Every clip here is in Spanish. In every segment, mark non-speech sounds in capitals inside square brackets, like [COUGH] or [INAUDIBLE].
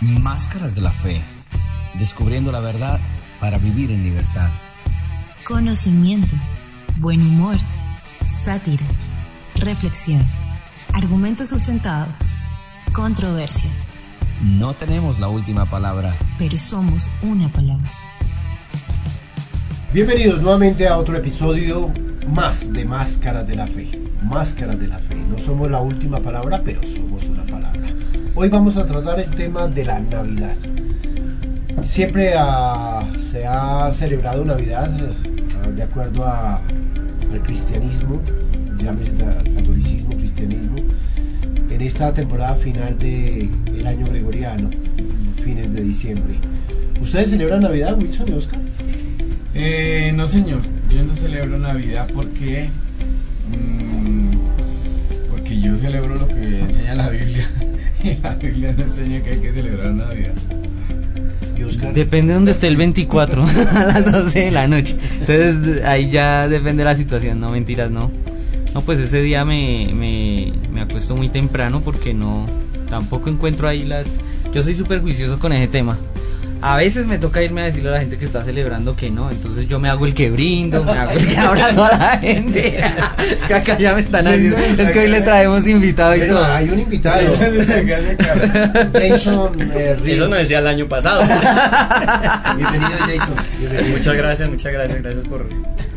Máscaras de la Fe. Descubriendo la verdad para vivir en libertad. Conocimiento, buen humor, sátira, reflexión, argumentos sustentados, controversia. No tenemos la última palabra. Pero somos una palabra. Bienvenidos nuevamente a otro episodio más de Máscaras de la Fe. Máscaras de la Fe. No somos la última palabra, pero somos una palabra. Hoy vamos a tratar el tema de la Navidad. Siempre ah, se ha celebrado Navidad ah, de acuerdo al cristianismo, llámese catolicismo, cristianismo, en esta temporada final del año gregoriano, fines de diciembre. ¿Ustedes celebran Navidad, Wilson y Oscar? Eh, no señor, yo no celebro Navidad porque mm, porque yo celebro lo que enseña la Biblia [LAUGHS] la Biblia no enseña que hay que celebrar Navidad. Depende de donde esté el 24, [LAUGHS] a las 12 de la noche. Entonces ahí ya depende de la situación, no mentiras, no. No, pues ese día me, me, me acuesto muy temprano porque no, tampoco encuentro ahí las... Yo soy súper juicioso con ese tema. A veces me toca irme a decirle a la gente que está celebrando que no, entonces yo me hago el que brindo, me hago el que [LAUGHS] abrazo a la gente. [LAUGHS] Es que acá ya me están haciendo, es que hoy le traemos invitado y todo. hay un invitado. Jason eh. Eso no decía el año pasado. [LAUGHS] Bienvenido, Jason. Bienvenido. muchas gracias, muchas gracias, gracias por,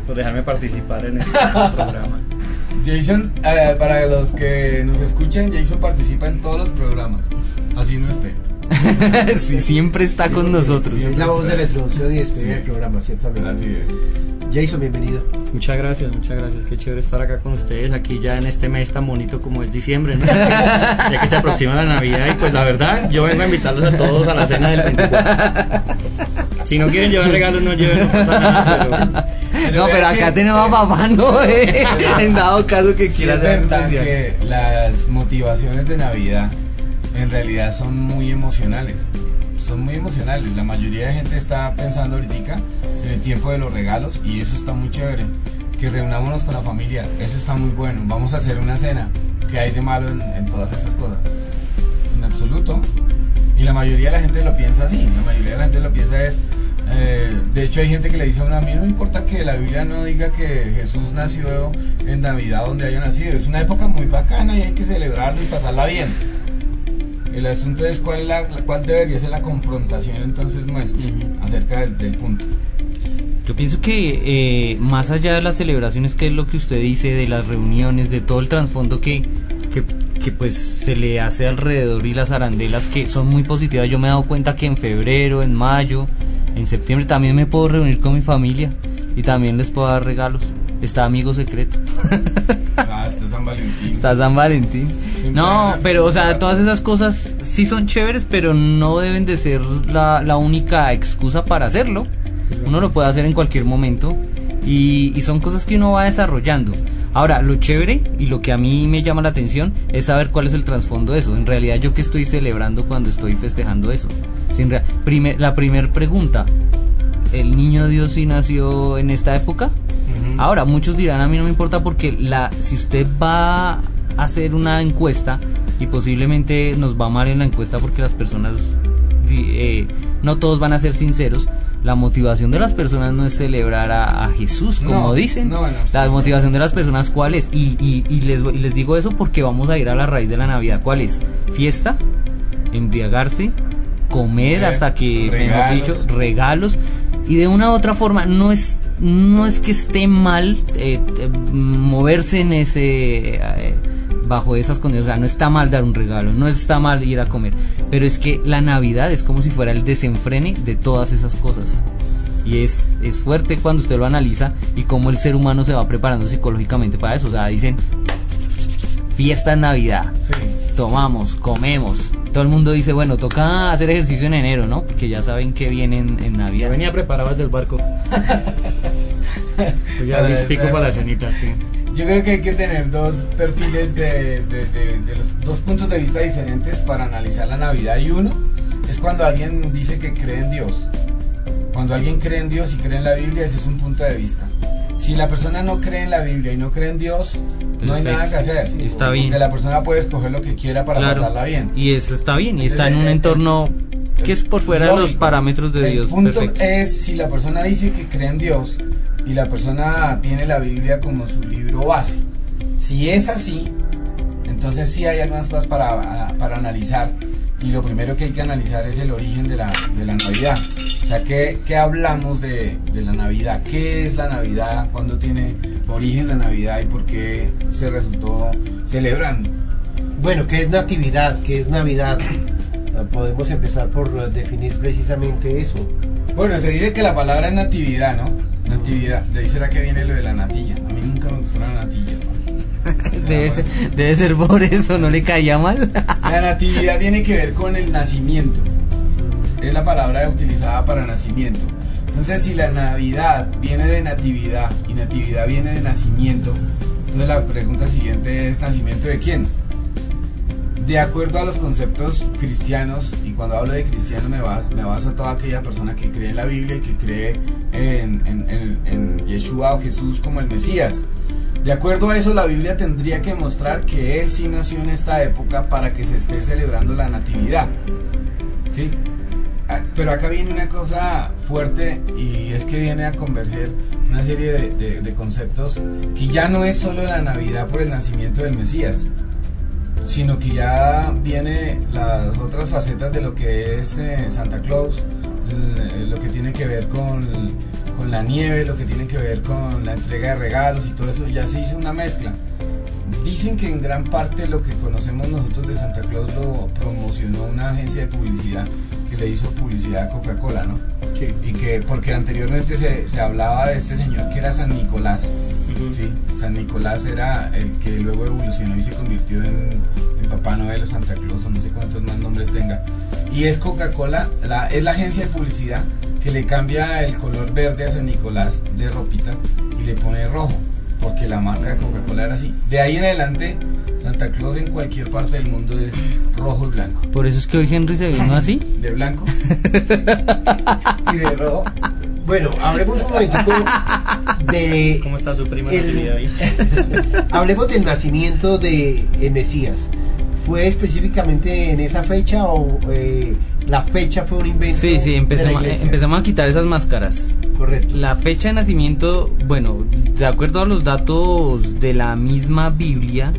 por dejarme participar en este programa. Jason, eh, para los que nos escuchan, Jason participa en todos los programas, así no esté. [LAUGHS] Sí, siempre está con nosotros. Es la voz de la introducción y despedida del programa, ciertamente. Así es. Jason, bienvenido. Muchas gracias, muchas gracias. Qué chévere estar acá con ustedes, aquí ya en este mes tan bonito como es diciembre, ¿no? [LAUGHS] ya que se aproxima la Navidad y pues la verdad, yo vengo a invitarlos a todos a la cena del 24. Si no quieren llevar regalos, no lleven, no pasa nada, pero... No, pero acá tenemos a papá Noé. [LAUGHS] En dado caso que Sí, quiera es hacer verdad que las motivaciones de Navidad en realidad son muy emocionales. Son muy emocionales. La mayoría de gente está pensando ahorita en el tiempo de los regalos y eso está muy chévere. Que reunámonos con la familia, eso está muy bueno. Vamos a hacer una cena. ¿Qué hay de malo en, todas estas cosas? En absoluto. Y la mayoría de la gente lo piensa así. La mayoría de la gente lo piensa es... eh, de hecho hay gente que le dice a uno, a mí no me importa que la Biblia no diga que Jesús nació en Navidad donde haya nacido. Es una época muy bacana y hay que celebrarlo y pasarla bien. El asunto es cuál, la, cuál debería ser la confrontación entonces nuestra acerca del, del punto. Yo pienso que eh, más allá de las celebraciones, que es lo que usted dice, de las reuniones, de todo el trasfondo que, que, que, pues se le hace alrededor y las arandelas que son muy positivas. Yo me he dado cuenta que en febrero, en mayo, en septiembre también me puedo reunir con mi familia y también les puedo dar regalos. Está amigo secreto. Ah, está San Valentín. Está San Valentín. Siempre No, pero o sea, todas esas cosas sí son chéveres, pero no deben de ser la, la única excusa para hacerlo. Uno lo puede hacer en cualquier momento y, y son cosas que uno va desarrollando. Ahora, lo chévere y lo que a mí me llama la atención es saber cuál es el trasfondo de eso. En realidad, yo que estoy celebrando cuando estoy festejando eso. Sin primer- la primera pregunta, ¿el niño Dios sí nació en esta época? Ahora, muchos dirán, a mí no me importa porque la, si usted va a hacer una encuesta y posiblemente nos va mal en la encuesta porque las personas, eh, no todos van a ser sinceros, la motivación de las personas no es celebrar a, a Jesús, como No, dicen. no, en la motivación de las personas, ¿cuál es? Y, y, y les, y les digo eso porque vamos a ir a la raíz de la Navidad. ¿Cuál es? Fiesta, embriagarse, comer hasta que, mejor regalos. dicho, regalos y de una u otra forma no es no es que esté mal eh, eh, moverse en ese eh, bajo esas condiciones, o sea, no está mal dar un regalo, no está mal ir a comer, pero es que la Navidad es como si fuera el desenfrene de todas esas cosas. Y es, es fuerte cuando usted lo analiza y cómo el ser humano se va preparando psicológicamente para eso. O sea, dicen, fiesta Navidad, Sí. Tomamos, comemos. Todo el mundo dice, bueno, toca hacer ejercicio en enero, ¿no? Porque ya saben que viene en, en Yo Navidad. venía preparado desde el barco. [LAUGHS] Pues ya listico para la cenita, sí. Yo creo que hay que tener dos perfiles de, de- de- de los dos puntos de vista diferentes para analizar la Navidad. Y uno es cuando alguien dice que cree en Dios. Cuando alguien cree en Dios y cree en la Biblia, ese es un punto de vista. Si la persona no cree en la Biblia y no cree en Dios, no hay Perfecto. nada que hacer. Está bien. Porque la persona puede escoger lo que quiera para Claro. pasarla bien. Y eso está bien, y está en un entorno Que es por fuera de los lógico. parámetros de El Dios punto perfecto. es si la persona dice que cree en Dios y la persona tiene la Biblia como su libro base. Si es así, entonces sí hay algunas cosas para, para analizar. Y lo primero que hay que analizar es el origen de la, de la Navidad. O sea, ¿qué, qué hablamos de, de la Navidad? ¿Qué es la Navidad? ¿Cuándo tiene origen la Navidad? ¿Y por qué se resultó celebrando? Bueno, ¿qué es natividad? ¿Qué es Navidad? Ah, Podemos empezar por definir precisamente eso. Bueno, se dice que la palabra es natividad, ¿no? Natividad. De ahí será que viene lo de la natilla. A mí nunca me gustó la natilla. ¿no? Debe ser, por eso, ¿no le caía mal? [LAUGHS] La natividad tiene que ver con el nacimiento. Es la palabra utilizada para nacimiento. Entonces, si la Navidad viene de natividad y natividad viene de nacimiento, entonces la pregunta siguiente es ¿nacimiento de quién? De acuerdo a los conceptos cristianos, y cuando hablo de cristiano me baso, me a toda aquella persona que cree en la Biblia y que cree en, en, en- en Yeshua o Jesús como el Mesías. De acuerdo a eso, la Biblia tendría que mostrar que Él sí nació en esta época para que se esté celebrando la Natividad. ¿Sí? Ah, Pero acá viene una cosa fuerte y es que viene a converger una serie de, conceptos que ya no es solo la Navidad por el nacimiento del Mesías, sino que ya viene las otras facetas de lo que es eh, Santa Claus, lo que tiene que ver con, con la nieve, lo que tiene que ver con la entrega de regalos y todo eso, ya se hizo una mezcla. Dicen que en gran parte lo que conocemos nosotros de Santa Claus lo promocionó una agencia de publicidad que le hizo publicidad a Coca-Cola, ¿no? Sí. Y que, porque anteriormente se, se hablaba de este señor que era San Nicolás, Sí, San Nicolás era el que luego evolucionó y se convirtió en, en Papá Noel o Santa Claus o no sé cuántos más nombres tenga. Y es Coca-Cola, la, es la agencia de publicidad que le cambia el color verde a San Nicolás de ropita y le pone rojo, porque la marca de Coca-Cola era así. De ahí en adelante, Santa Claus en cualquier parte del mundo es rojo y blanco. Por eso es que hoy Henry se vino así. De blanco [LAUGHS] sí, y de rojo. Bueno, hablemos un momentico de... ¿Cómo está su prima El-? [LAUGHS] Hablemos del nacimiento de el Mesías. ¿Fue específicamente en esa fecha o eh, la fecha fue un invento? Sí, sí, de la empezamos, iglesia? empezamos a quitar esas máscaras. Correcto. La fecha de nacimiento, bueno, de acuerdo a los datos de la misma Biblia,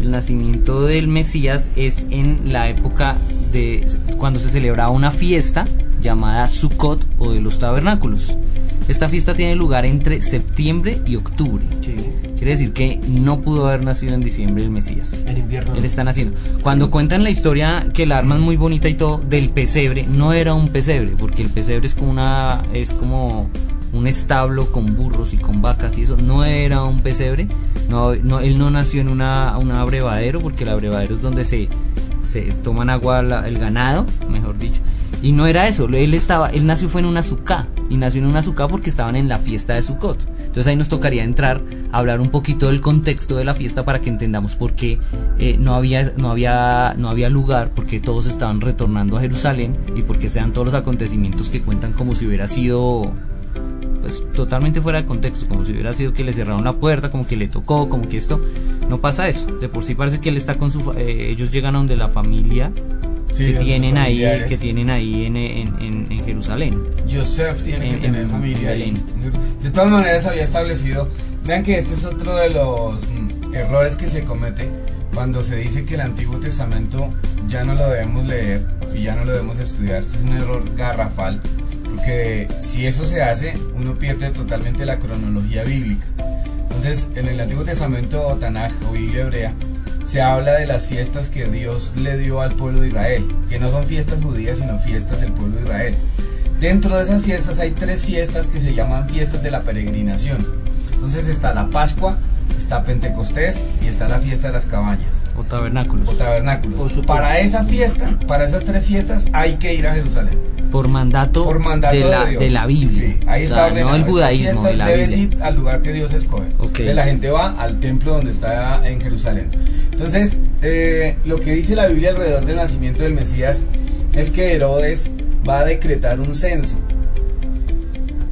el nacimiento del Mesías es en la época de cuando se celebraba una fiesta llamada Sukkot o de los tabernáculos. Esta fiesta tiene lugar entre septiembre y octubre. Sí, Quiere decir que no pudo haber nacido en diciembre el Mesías. en invierno. Él está naciendo. Cuando cuentan la historia que la arma es muy bonita y todo del pesebre, no era un pesebre, porque el pesebre es como una es como un establo con burros y con vacas y eso no era un pesebre. No, no él no nació en una un abrevadero, porque el abrevadero es donde se se toman agua la- el ganado, mejor dicho. Y no era eso, él estaba, él nació fue en una azúcar y nació en una azúcar porque estaban en la fiesta de Sukkot. Entonces ahí nos tocaría entrar a hablar un poquito del contexto de la fiesta para que entendamos por qué eh, no había no había no había lugar, porque todos estaban retornando a Jerusalén y porque sean todos los acontecimientos que cuentan como si hubiera sido pues totalmente fuera de contexto, como si hubiera sido que le cerraron la puerta, como que le tocó, como que esto no pasa eso. De por sí parece que él está con su eh, ellos llegan a donde la familia Sí, que tienen ahí que tienen ahí en, en, en- en Jerusalén. Joseph tiene que En- tener en familia ahí. De todas maneras había establecido, vean que este es otro de los mm, errores que se comete cuando se dice que el Antiguo Testamento ya no lo debemos leer y ya no lo debemos estudiar. Es un error garrafal, porque si eso se hace, uno pierde totalmente la cronología bíblica. Entonces, en el Antiguo Testamento o Tanaj o Biblia hebrea, se habla de las fiestas que Dios le dio al pueblo de Israel, que no son fiestas judías, sino fiestas del pueblo de Israel. Dentro de esas fiestas hay tres fiestas que se llaman fiestas de la peregrinación. Entonces está la Pascua, está Pentecostés y está la fiesta de las cabañas O tabernáculos. o tabernáculos. Para esa fiesta, para esas tres fiestas hay que ir a Jerusalén. por mandato, Por mandato de, la, de, Dios. de la Biblia. Sí, ahí O está ordenado. no el judaísmo, de la debes Biblia. ir al lugar que Dios escoge. Ok. Entonces, la gente va al templo donde está en Jerusalén. Entonces, eh, lo que dice la Biblia alrededor del nacimiento del Mesías es que Herodes va a decretar un censo.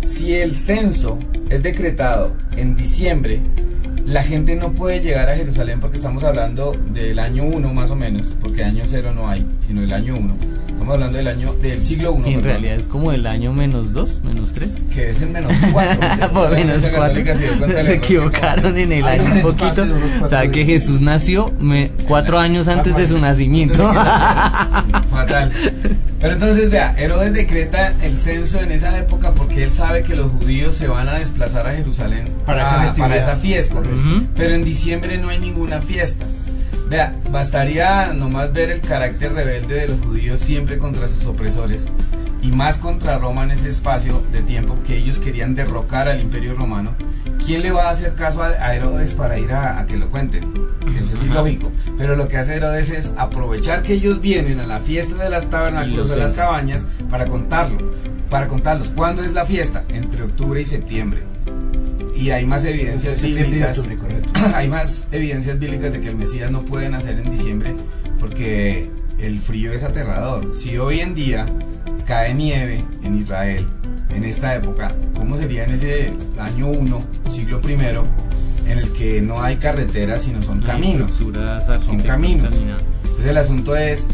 Si el censo es decretado en diciembre, la gente no puede llegar a Jerusalén porque estamos hablando del año 1 más o menos, porque año 0 no hay, sino el año 1. Estamos hablando del año del siglo I. Y en realidad es como el año menos 2, menos 3. que es el menos 4. [LAUGHS] Por menos 4. Se equivocaron en el año un poquito. O sea que. Jesús nació me- cuatro años antes de su nacimiento. [LAUGHS] Fatal. Pero entonces, vea, Herodes decreta el censo en esa época porque él sabe que los judíos se van a desplazar a Jerusalén Para esa a- festividad. para esa fiesta. Pero en diciembre no hay ninguna fiesta. Vea, bastaría nomás ver el carácter rebelde de los judíos siempre contra sus opresores y más contra Roma en ese espacio de tiempo que ellos querían derrocar al imperio romano. ¿Quién le va a hacer caso a, Herodes para ir a, a que lo cuenten? Eso es ilógico. Pero lo que hace Herodes es aprovechar que ellos vienen a la fiesta de las tabernáculos los de las cabañas para contarlo. Para contarlos. ¿Cuándo es la fiesta? Entre octubre y septiembre. Y hay más evidencias bíblicas. [CLEARS THROAT] hay más evidencias bíblicas de que el Mesías no puede nacer en diciembre porque el frío es aterrador. Si hoy en día cae nieve en Israel, en esta época, ¿cómo sería en ese año 1, siglo primero, en el que no hay carreteras sino son caminos? Son caminos. Entonces el asunto es,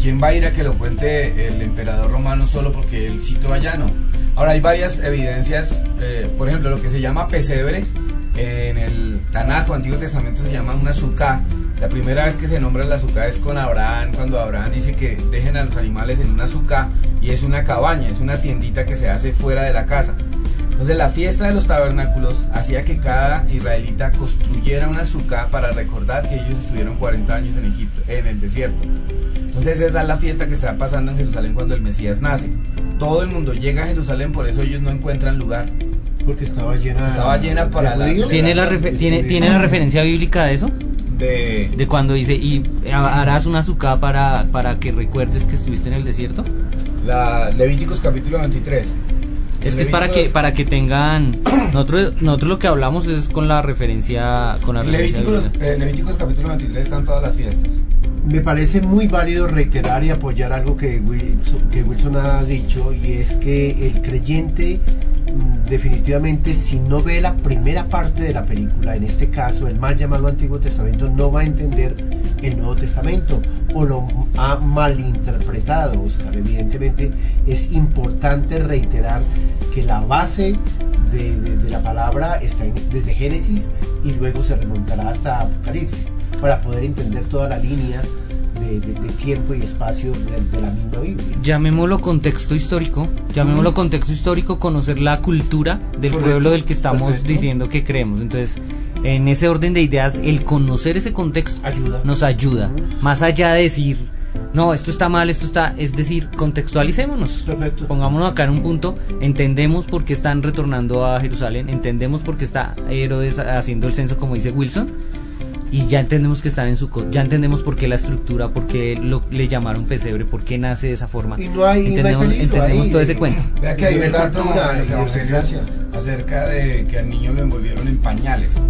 ¿quién va a ir a que lo cuente el emperador romano solo porque él citó allá? No. Ahora hay varias evidencias, eh, por ejemplo, lo que se llama pesebre, en el Tanaj o Antiguo Testamento se llama una azúcar. La primera vez que se nombra la azúcar es con Abraham, cuando Abraham dice que dejen a los animales en una azúcar y es una cabaña, es una tiendita que se hace fuera de la casa. Entonces la fiesta de los tabernáculos hacía que cada israelita construyera una azúcar para recordar que ellos estuvieron 40 años en Egipto, en el desierto. Entonces esa es la fiesta que está pasando en Jerusalén cuando el Mesías nace. Todo el mundo llega a Jerusalén, por eso ellos no encuentran lugar. Porque estaba llena. Estaba llena para de la. ¿Tiene la, tiene. ¿Tiene la referencia bíblica de eso? De, De cuando dice, y harás una azúcar para, para que recuerdes que estuviste en el desierto. la Levíticos capítulo 23. Es que es para que para que tengan [COUGHS] nosotros nosotros lo que hablamos es con la referencia con la referencia Levíticos, bíblica. eh, Levíticos capítulo 23 están todas las fiestas. Me parece muy válido reiterar y apoyar algo que Wilson, que Wilson ha dicho y es que el creyente mm, definitivamente si no ve la primera parte de la película, en este caso el mal llamado Antiguo Testamento, no va a entender el Nuevo Testamento o lo ha malinterpretado, Oscar. Evidentemente es importante reiterar que la base de, de- de la palabra está en- desde Génesis y luego se remontará hasta Apocalipsis para poder entender toda la línea de, de- de tiempo y espacio de, de la misma Biblia. Llamémoslo contexto histórico, llamémoslo contexto histórico, conocer la cultura del Correcto, pueblo del que estamos perfecto. diciendo que creemos. Entonces, en ese orden de ideas, el conocer ese contexto Ayuda. nos ayuda. Más allá de decir, no, esto está mal, esto está, es decir, contextualicémonos. Perfecto. Pongámonos acá en un punto, entendemos por qué están retornando a Jerusalén, entendemos por qué está Herodes haciendo el censo como dice Wilson, y ya entendemos que están en su ya entendemos por qué la estructura, por qué lo, le llamaron pesebre, por qué nace de esa forma. Y no hay, no hay entendemos peligro entendemos ahí. todo ese cuento. Vea que hay un dato acerca de que al niño lo envolvieron en pañales.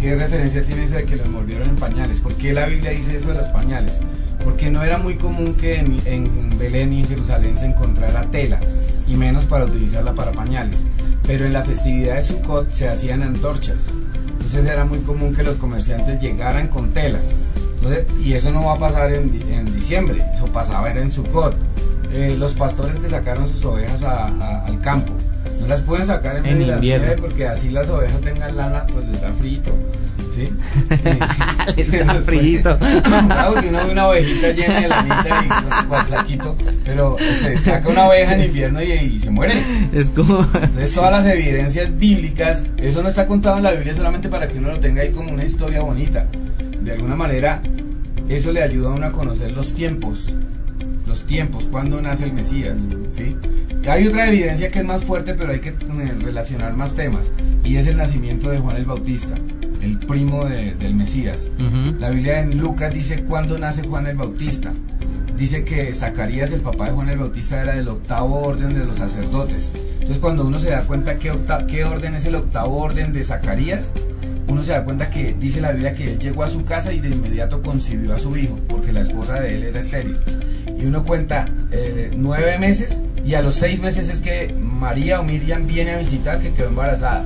¿Qué referencia tiene eso de que lo envolvieron en pañales? ¿Por qué la Biblia dice eso de los pañales? Porque no era muy común que en, Belén y en Jerusalén se encontrara tela, y menos para utilizarla para pañales. Pero en la festividad de Sukkot se hacían antorchas. Entonces era muy común que los comerciantes llegaran con tela. Entonces, y eso no va a pasar en, en diciembre, eso pasaba era en Sukkot. Eh, los pastores que sacaron sus ovejas a- a- al campo, no las pueden sacar en, medio de la invierno. nieve porque así las ovejas tengan lana, pues les da frito. ¿Sí? [LAUGHS] Les da frito. [LAUGHS] Claro, que uno ve una ovejita llena de lanita y con saquito, pero se saca una oveja en invierno y, y se muere. Es como Entonces todas las evidencias bíblicas, eso no está contado en la Biblia solamente para que uno lo tenga ahí como una historia bonita. De alguna manera, eso le ayuda a uno a conocer los tiempos, los tiempos, cuándo nace el Mesías, ¿sí? Hay otra evidencia que es más fuerte, pero hay que eh, relacionar más temas, y es el nacimiento de Juan el Bautista, el primo de- del Mesías. La Biblia en Lucas dice cuándo nace Juan el Bautista. Dice que Zacarías, el papá de Juan el Bautista, era del octavo orden de los sacerdotes. Entonces cuando uno se da cuenta qué, qué orden es el octavo orden de Zacarías, uno se da cuenta que dice la Biblia que él llegó a su casa y de inmediato concibió a su hijo, porque la esposa de él era estéril. Y uno cuenta eh, nueve meses y a los seis meses es que María o Miriam viene a visitar que quedó embarazada.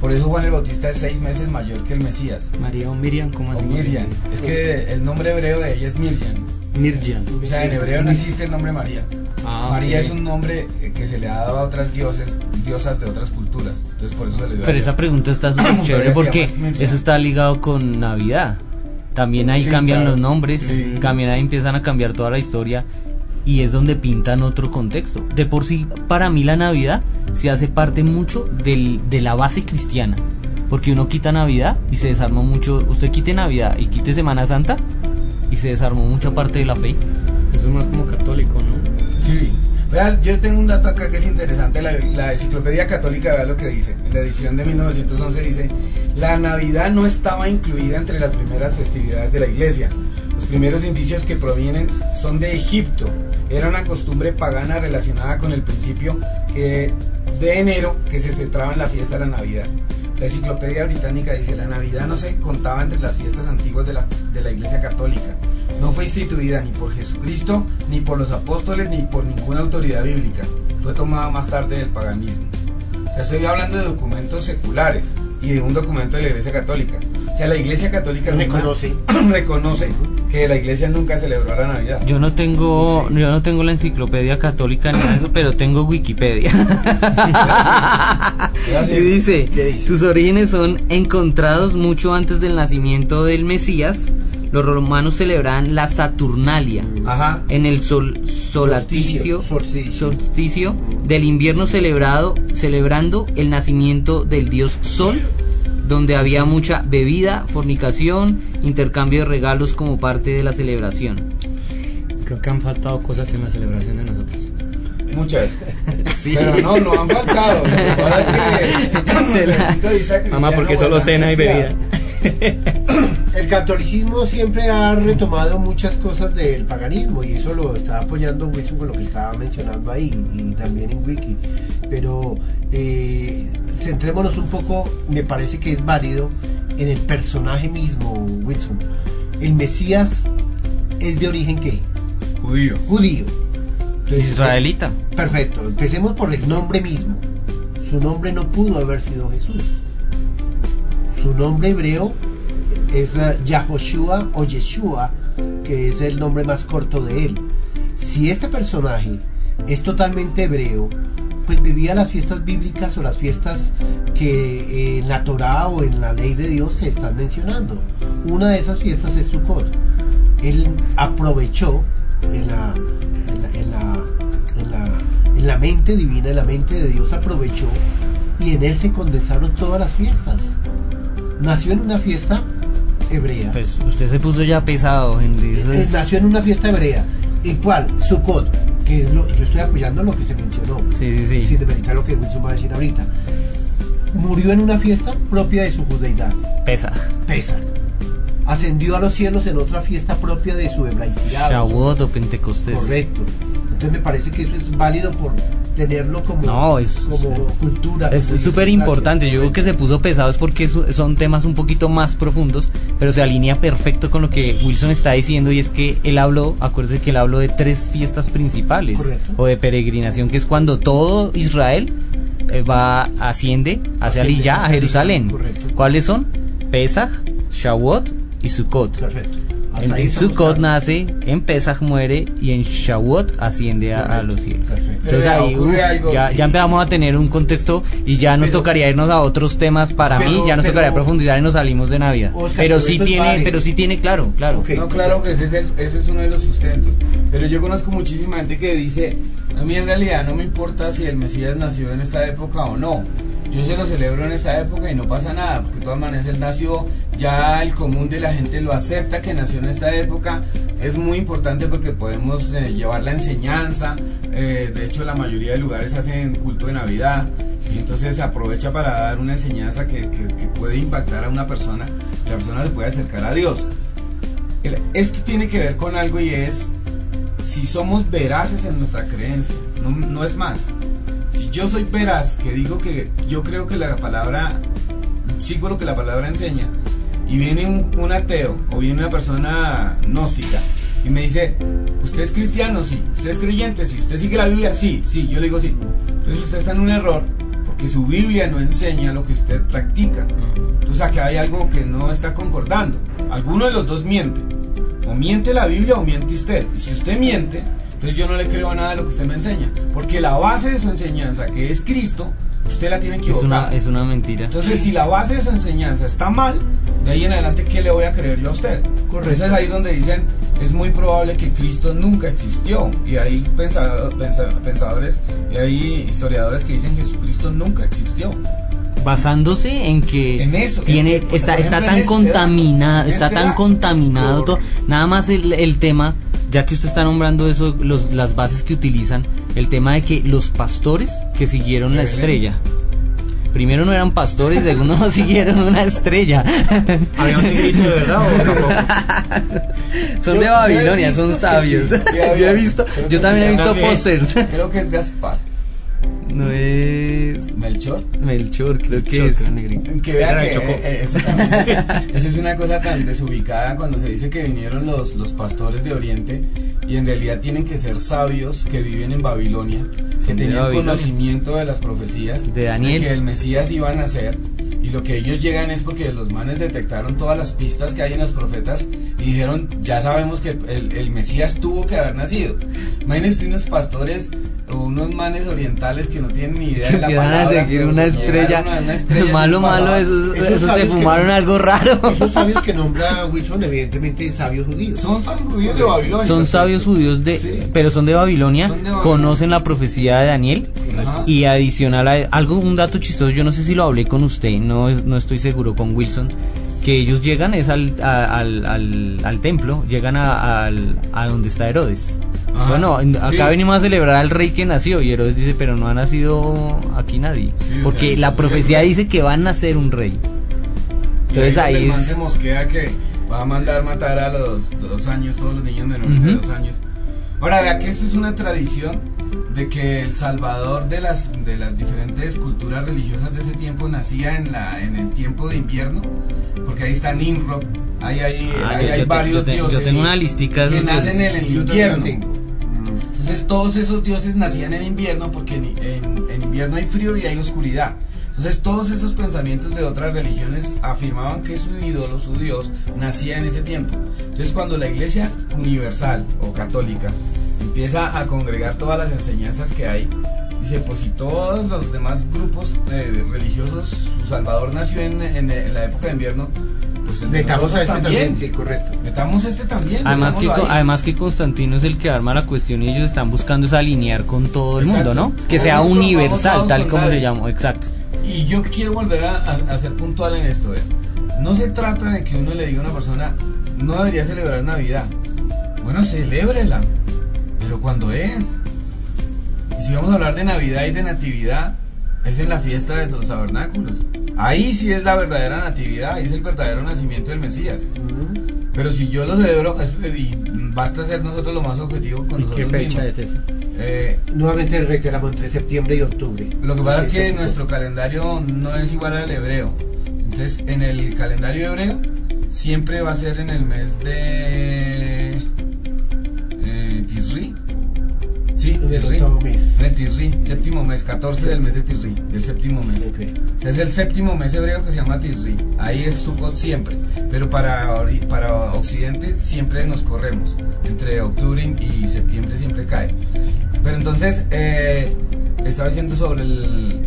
Por eso Juan el Bautista es seis meses mayor que el Mesías. María o Miriam, ¿cómo O así? Miriam. Es que el nombre hebreo de ella es Miriam. Mirjan. O sea, en hebreo no existe el nombre María. Ah, María es un nombre eh, que se le ha dado a otras dioses, diosas de otras culturas. Entonces por eso se le dio a Pero esa pregunta está [COUGHS] súper chévere porque eso está ligado con Navidad. También ahí Sí, cambian claro. los nombres, Sí. también ahí empiezan a cambiar toda la historia y es donde pintan otro contexto. De por sí, para mí la Navidad se hace parte mucho del, de la base cristiana. Porque uno quita Navidad y se desarmó mucho. Usted quite Navidad y quite Semana Santa y se desarmó mucha parte de la fe. Eso es más como católico, ¿no? Sí. Vean, yo tengo un dato acá que es interesante. La, enciclopedia católica, vea lo que dice. En la edición de 1911 dice: La Navidad no estaba incluida entre las primeras festividades de la iglesia. Los primeros indicios que provienen son de Egipto. Era una costumbre pagana relacionada con el principio que- de enero que se centraba en la fiesta de la Navidad. La enciclopedia británica dice, la Navidad no se contaba entre las fiestas antiguas de la Iglesia Católica. No fue instituida ni por Jesucristo, ni por los apóstoles, ni por ninguna autoridad bíblica. Fue tomada más tarde del paganismo. O sea, estoy hablando de documentos seculares y de un documento de la Iglesia Católica. O sea, la Iglesia Católica nunca- Reconoce. [CLEARS THROAT] reconoce que la Iglesia nunca celebró la Navidad. Yo no tengo, yo no tengo la enciclopedia católica ni nada de eso, pero tengo Wikipedia. [LAUGHS] Y dice, ¿Qué dice? sus orígenes son encontrados mucho antes del nacimiento del Mesías. Los romanos celebraban la Saturnalia. Ajá. En el sol, solsticio, Solsticio. solsticio del invierno celebrado, celebrando el nacimiento del dios Sol, donde había mucha bebida, fornicación, intercambio de regalos como parte de la celebración. Creo que han faltado cosas en la celebración de nosotros. Muchas. [LAUGHS] Pero no, no han faltado. Pasa es que, [LAUGHS] [LAUGHS] la- Mamá, porque solo cena y bebida. [LAUGHS] El catolicismo siempre ha retomado muchas cosas del paganismo y eso lo está apoyando Wilson con lo que estaba mencionando ahí y también en Wiki. Pero eh, centrémonos un poco, me parece que es válido en el personaje mismo, Wilson. El Mesías es de origen qué? Judío. Judío. Entonces, Israelita. Perfecto, empecemos por el nombre mismo. Su nombre no pudo haber sido Jesús. Su nombre hebreo es eh, Yahoshua o Yeshua, que es el nombre más corto de él. Si este personaje es totalmente hebreo, pues vivía las fiestas bíblicas o las fiestas que eh, en la Torá o en la ley de Dios se están mencionando. Una de esas fiestas es Sukkot. Él aprovechó en la, en la, en la, en la- en la mente divina, en la mente de Dios aprovechó y en él se condensaron todas las fiestas. Nació en una fiesta hebrea. Pues usted se puso ya pesado, Henry. Eso Eh, es- Nació en una fiesta hebrea. ¿Y cuál? Sukkot, que es lo, yo estoy apoyando lo que se mencionó. Sí, sí, sí. Sin demeritar lo que Wilson va a decir ahorita. Murió en una fiesta propia de su judeidad, Pesa. Pesach. Ascendió a los cielos en otra fiesta propia de su hebraicidad. Shavuot o Pentecostés. Correcto. Entonces me parece que eso es válido por tenerlo como, No, es- como cultura. Es súper importante. Yo creo que se puso pesado es porque su- son temas un poquito más profundos, pero se alinea perfecto con lo que Wilson está diciendo y es que él habló, acuérdese que él habló de tres fiestas principales Correcto. o de peregrinación, que es cuando todo Israel eh, va asciende hacia allá a Jerusalén. Correcto. ¿Cuáles son? Pesach, Shavuot y Sukkot. Perfecto. En, Sukkot nace, en Pesach muere y en Shavuot asciende a, a los cielos. Perfecto. Pero Entonces ahí uf, ya, ya empezamos a tener un contexto y ya nos Pero- tocaría irnos a otros temas para Pero- mí, ya nos pero- tocaría profundizar y nos salimos de Navidad. Oscar, pero pero sí tiene, válido. pero sí tiene, claro, claro. Ok. No, claro que ese es, el- ese es uno de los sustentos. Pero yo conozco muchísima gente que dice, a mí en realidad no me importa si el Mesías nació en esta época o no. Yo se lo celebro en esta época y no pasa nada, porque de todas maneras él nació, ya el común de la gente lo acepta que nació en esta época. Es muy importante porque podemos eh, llevar la enseñanza. eh, de hecho, la mayoría de lugares hacen culto de Navidad. Y entonces se aprovecha para dar una enseñanza que, puede impactar a una persona. y La persona se puede acercar a Dios. Esto tiene que ver con algo y es si somos veraces en nuestra creencia, no, no es más. Yo soy veraz, que digo que yo creo que la palabra, sigo lo que la palabra enseña, y viene un, un ateo o viene una persona gnóstica y me dice, ¿usted es cristiano? Sí. ¿Usted es creyente? Sí. ¿Usted sigue la Biblia? Sí, sí. Yo le digo sí. Entonces usted está en un error porque su Biblia no enseña lo que usted practica. Entonces acá hay algo que no está concordando. Alguno de los dos miente. O miente la Biblia o miente usted. Y si usted miente, entonces yo no le creo a nada de lo que usted me enseña. Porque la base de su enseñanza, que es Cristo, usted la tiene Es equivocada. una, es una mentira. Entonces, si la base de su enseñanza está mal, de ahí en adelante, ¿qué le voy a creer yo a usted? Correcto. Entonces, ahí donde dicen, es muy probable que Cristo nunca existió. Y hay pensa- pensa- pensadores, y hay historiadores que dicen que Jesucristo nunca existió. basándose en que En eso, tiene en- está está ejemplo, tan en este, contaminado está Este tan contaminado todo Correcto. nada más el, el tema ya que usted está nombrando eso los, las bases que utilizan el tema de que los pastores que siguieron la estrella. Primero no eran pastores segundo no [LAUGHS] siguieron una estrella. ¿Había un negrito de verdad o tampoco? [LAUGHS] son Yo- de Babilonia son sabios sí, sí yo había. he visto yo también he visto pósters. Creo que es Gaspar. No es Melchor. Melchor creo que es. Que vea Ese era que eh, eh, eso, también es, eso es una cosa tan desubicada cuando se dice que vinieron los, los pastores de Oriente y en realidad tienen que ser sabios que viven en Babilonia, que Son tenían Babilonia. conocimiento de las profecías, De Daniel. que el Mesías iba a nacer y lo que ellos llegan es porque los manes detectaron todas las pistas que hay en los profetas y dijeron, ya sabemos que el, el Mesías tuvo que haber nacido. Imagínense unos pastores o unos manes orientales que no tienen ni idea que de la empiezan a palabra, seguir una estrella, a una estrella, malo malo esos, Esos esos se sabios que- fumaron algo raro Esos sabios que nombra [LAUGHS] Wilson, evidentemente sabios judíos. Son, son judíos de Babilonia. son sabios judíos de Sí. pero son de Babilonia, Son de Babilonia. conocen la profecía de Daniel Ajá. y adicional a algo un dato chistoso yo no sé si lo hablé con usted no no estoy seguro con Wilson que ellos llegan es al, a- al, al, al templo llegan a, al- a donde está Herodes Ajá. bueno en- acá Sí. venimos a celebrar al rey que nació y Herodes dice pero no ha nacido aquí nadie Sí, o porque sea, la profecía dice que va a nacer un rey Y entonces ahí ahí man es se mosquea que va a mandar matar a los dos años, todos los niños menores de Ujú. dos años. Ahora, vea que esto es una tradición de que el salvador de las, de las diferentes culturas religiosas de ese tiempo nacía en, la, en el tiempo de invierno, porque ahí está Nimrod, ahí hay, Ah, ahí yo- hay yo te- varios te- yo dioses tengo una listica que de- nacen en el invierno. Entonces todos esos dioses nacían en invierno porque en, en- en invierno hay frío y hay oscuridad. Entonces todos esos pensamientos de otras religiones afirmaban que su ídolo, su dios, nacía en ese tiempo. Entonces cuando la iglesia universal o católica empieza a congregar todas las enseñanzas que hay, dice, pues si todos los demás grupos eh, religiosos, su salvador nació en, en- en la época de invierno, pues el de Metamos este también, sí, correcto. Metamos este también. Además que, ahí. además que Constantino es el que arma la cuestión y ellos están buscando es alinear con todo el Exacto. mundo, ¿no? Que sea universal, tal como se nadie. llamó, exacto. Y yo quiero volver a, a- a ser puntual en esto. ¿eh? No se trata de que uno le diga a una persona, no debería celebrar Navidad. Bueno, celébrela, pero cuando es. Y si vamos a hablar de Navidad y de Natividad, es en la fiesta de los tabernáculos. Ahí sí es la verdadera Natividad, ahí es el verdadero nacimiento del Mesías. Pero si yo lo celebro, es- y basta ser nosotros lo más objetivo con ¿Y qué nosotros fecha mismos. es esa? Eh, Nuevamente reiteramos entre septiembre y octubre. Lo que pasa es que Este- nuestro calendario no es igual al hebreo. Entonces, en el calendario hebreo siempre va a ser en el mes de Tisri. Sí, En el Tisri. mes. Séptimo mes, 14 del mes de Tisri, del séptimo mes. Ok. O sea, es el séptimo mes hebreo que se llama Tisri. Ahí es Sukkot siempre. Pero para, para Occidente siempre nos corremos. Entre octubre y septiembre siempre cae. Pero entonces, eh, estaba diciendo sobre el.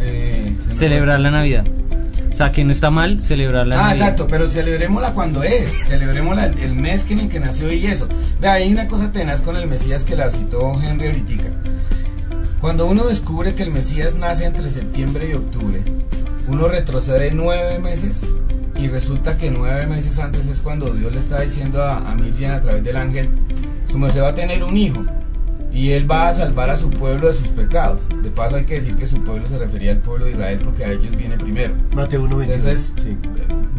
eh, Celebrar la Navidad. O sea, que no está mal celebrar la Ah, Navidad. exacto, pero celebrémosla cuando es, celebrémosla el, el mes que en el que nació y eso. Vea, hay una cosa tenaz con el Mesías que la citó Henry ahorita. Cuando uno descubre que el Mesías nace entre septiembre y octubre, uno retrocede nueve meses y resulta que nueve meses antes es cuando Dios le está diciendo a, a Miriam a través del ángel, su merced va a tener un hijo y él va a salvar a su pueblo de sus pecados. De paso hay que decir que su pueblo se refería al pueblo de Israel porque a ellos viene primero. Mateo 1.21. Entonces, sí.